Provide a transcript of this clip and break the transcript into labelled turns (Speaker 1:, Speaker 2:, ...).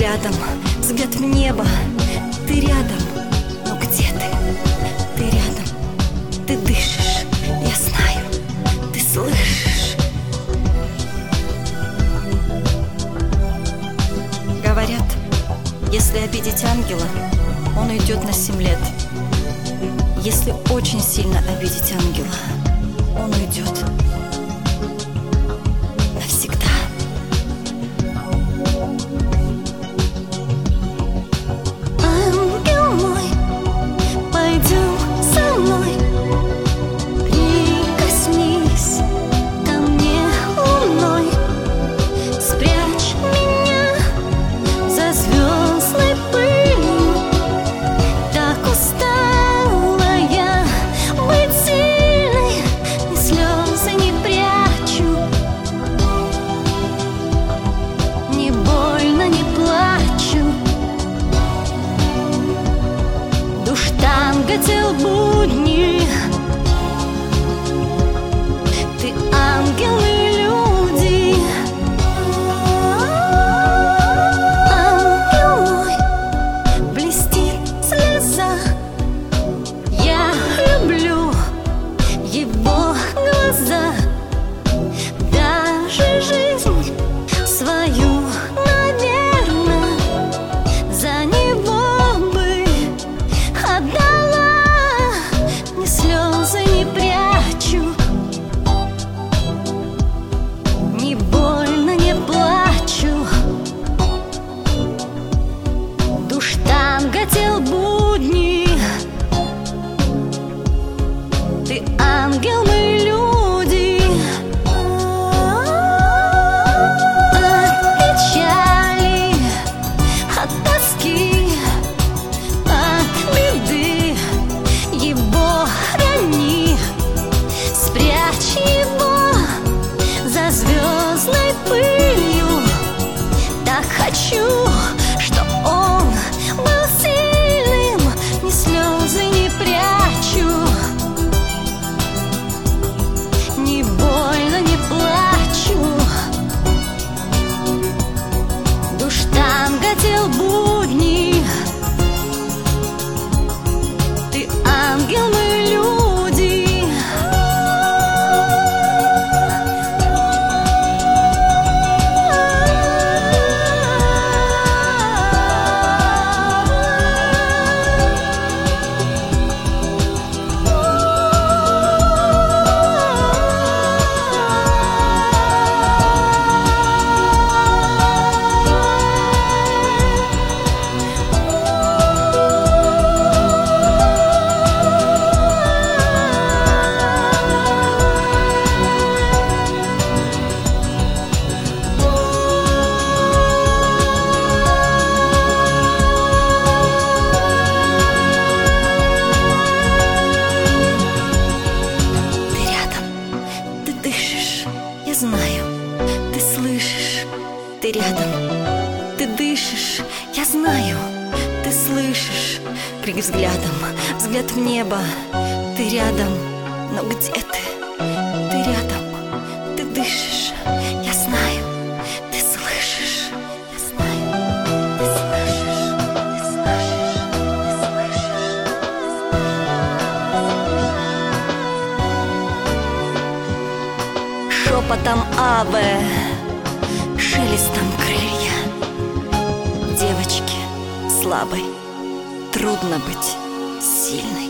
Speaker 1: взглядом, взгляд в небо, ты рядом, но где ты? Ты рядом, ты дышишь, я знаю, ты слышишь. Говорят, если обидеть ангела, он уйдет на семь лет. Если очень сильно обидеть ангела, он уйдет Gilmore. Ты слышишь, ты рядом, ты дышишь, я знаю, ты слышишь, крик взглядом, взгляд в небо, ты рядом, но где ты? Ты рядом, ты дышишь, я знаю, ты слышишь, я знаю, ты слышишь, ты слышишь, ты слышишь. Шепотом аве, шелестом крылья. Девочке слабой трудно быть сильной.